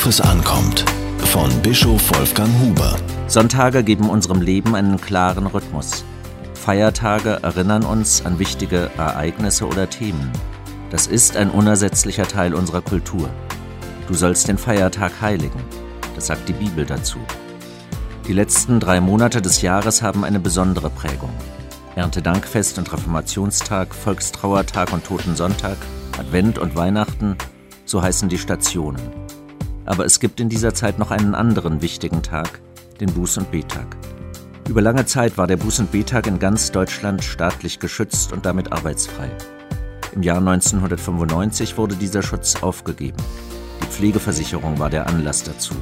Worauf es ankommt. Von Bischof Wolfgang Huber. Sonntage geben unserem Leben einen klaren Rhythmus. Feiertage erinnern uns an wichtige Ereignisse oder Themen. Das ist ein unersetzlicher Teil unserer Kultur. Du sollst den Feiertag heiligen. Das sagt die Bibel dazu. Die letzten drei Monate des Jahres haben eine besondere Prägung. Erntedankfest und Reformationstag, Volkstrauertag und Totensonntag, Advent und Weihnachten, so heißen die Stationen. Aber es gibt in dieser Zeit noch einen anderen wichtigen Tag, den Buß- und Betag. Über lange Zeit war der Buß- und Betag in ganz Deutschland staatlich geschützt und damit arbeitsfrei. Im Jahr 1995 wurde dieser Schutz aufgegeben. Die Pflegeversicherung war der Anlass dazu.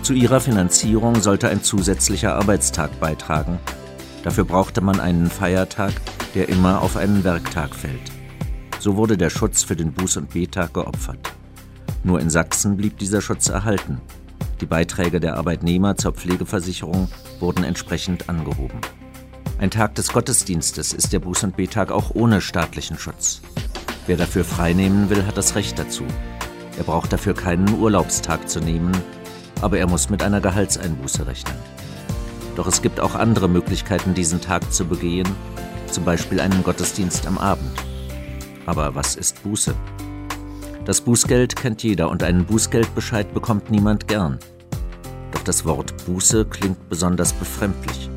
Zu ihrer Finanzierung sollte ein zusätzlicher Arbeitstag beitragen. Dafür brauchte man einen Feiertag, der immer auf einen Werktag fällt. So wurde der Schutz für den Buß- und Betag geopfert. Nur in Sachsen blieb dieser Schutz erhalten. Die Beiträge der Arbeitnehmer zur Pflegeversicherung wurden entsprechend angehoben. Ein Tag des Gottesdienstes ist der Buß- und Betag auch ohne staatlichen Schutz. Wer dafür freinehmen will, hat das Recht dazu. Er braucht dafür keinen Urlaubstag zu nehmen, aber er muss mit einer Gehaltseinbuße rechnen. Doch es gibt auch andere Möglichkeiten, diesen Tag zu begehen, zum Beispiel einen Gottesdienst am Abend. Aber was ist Buße? Das Bußgeld kennt jeder und einen Bußgeldbescheid bekommt niemand gern. Doch das Wort Buße klingt besonders befremdlich.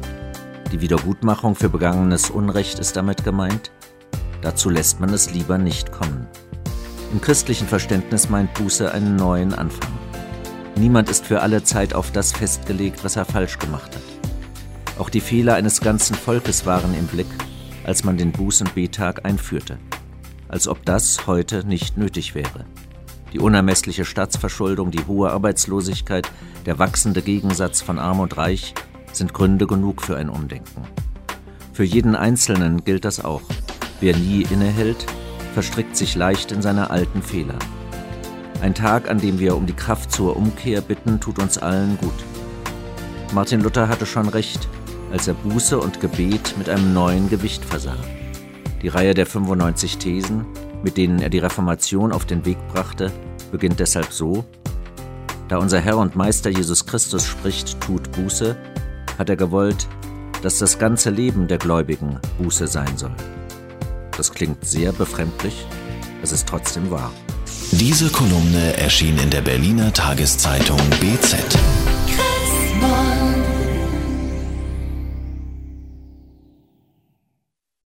Die Wiedergutmachung für begangenes Unrecht ist damit gemeint. Dazu lässt man es lieber nicht kommen. Im christlichen Verständnis meint Buße einen neuen Anfang. Niemand ist für alle Zeit auf das festgelegt, was er falsch gemacht hat. Auch die Fehler eines ganzen Volkes waren im Blick, als man den Buß- und Betag einführte. Als ob das heute nicht nötig wäre. Die unermessliche Staatsverschuldung, die hohe Arbeitslosigkeit, der wachsende Gegensatz von Arm und Reich sind Gründe genug für ein Umdenken. Für jeden Einzelnen gilt das auch. Wer nie innehält, verstrickt sich leicht in seine alten Fehler. Ein Tag, an dem wir um die Kraft zur Umkehr bitten, tut uns allen gut. Martin Luther hatte schon recht, als er Buße und Gebet mit einem neuen Gewicht versah. Die Reihe der 95 Thesen, mit denen er die Reformation auf den Weg brachte, beginnt deshalb so, da unser Herr und Meister Jesus Christus spricht, tut Buße, hat er gewollt, dass das ganze Leben der Gläubigen Buße sein soll. Das klingt sehr befremdlich, es ist trotzdem wahr. Diese Kolumne erschien in der Berliner Tageszeitung BZ.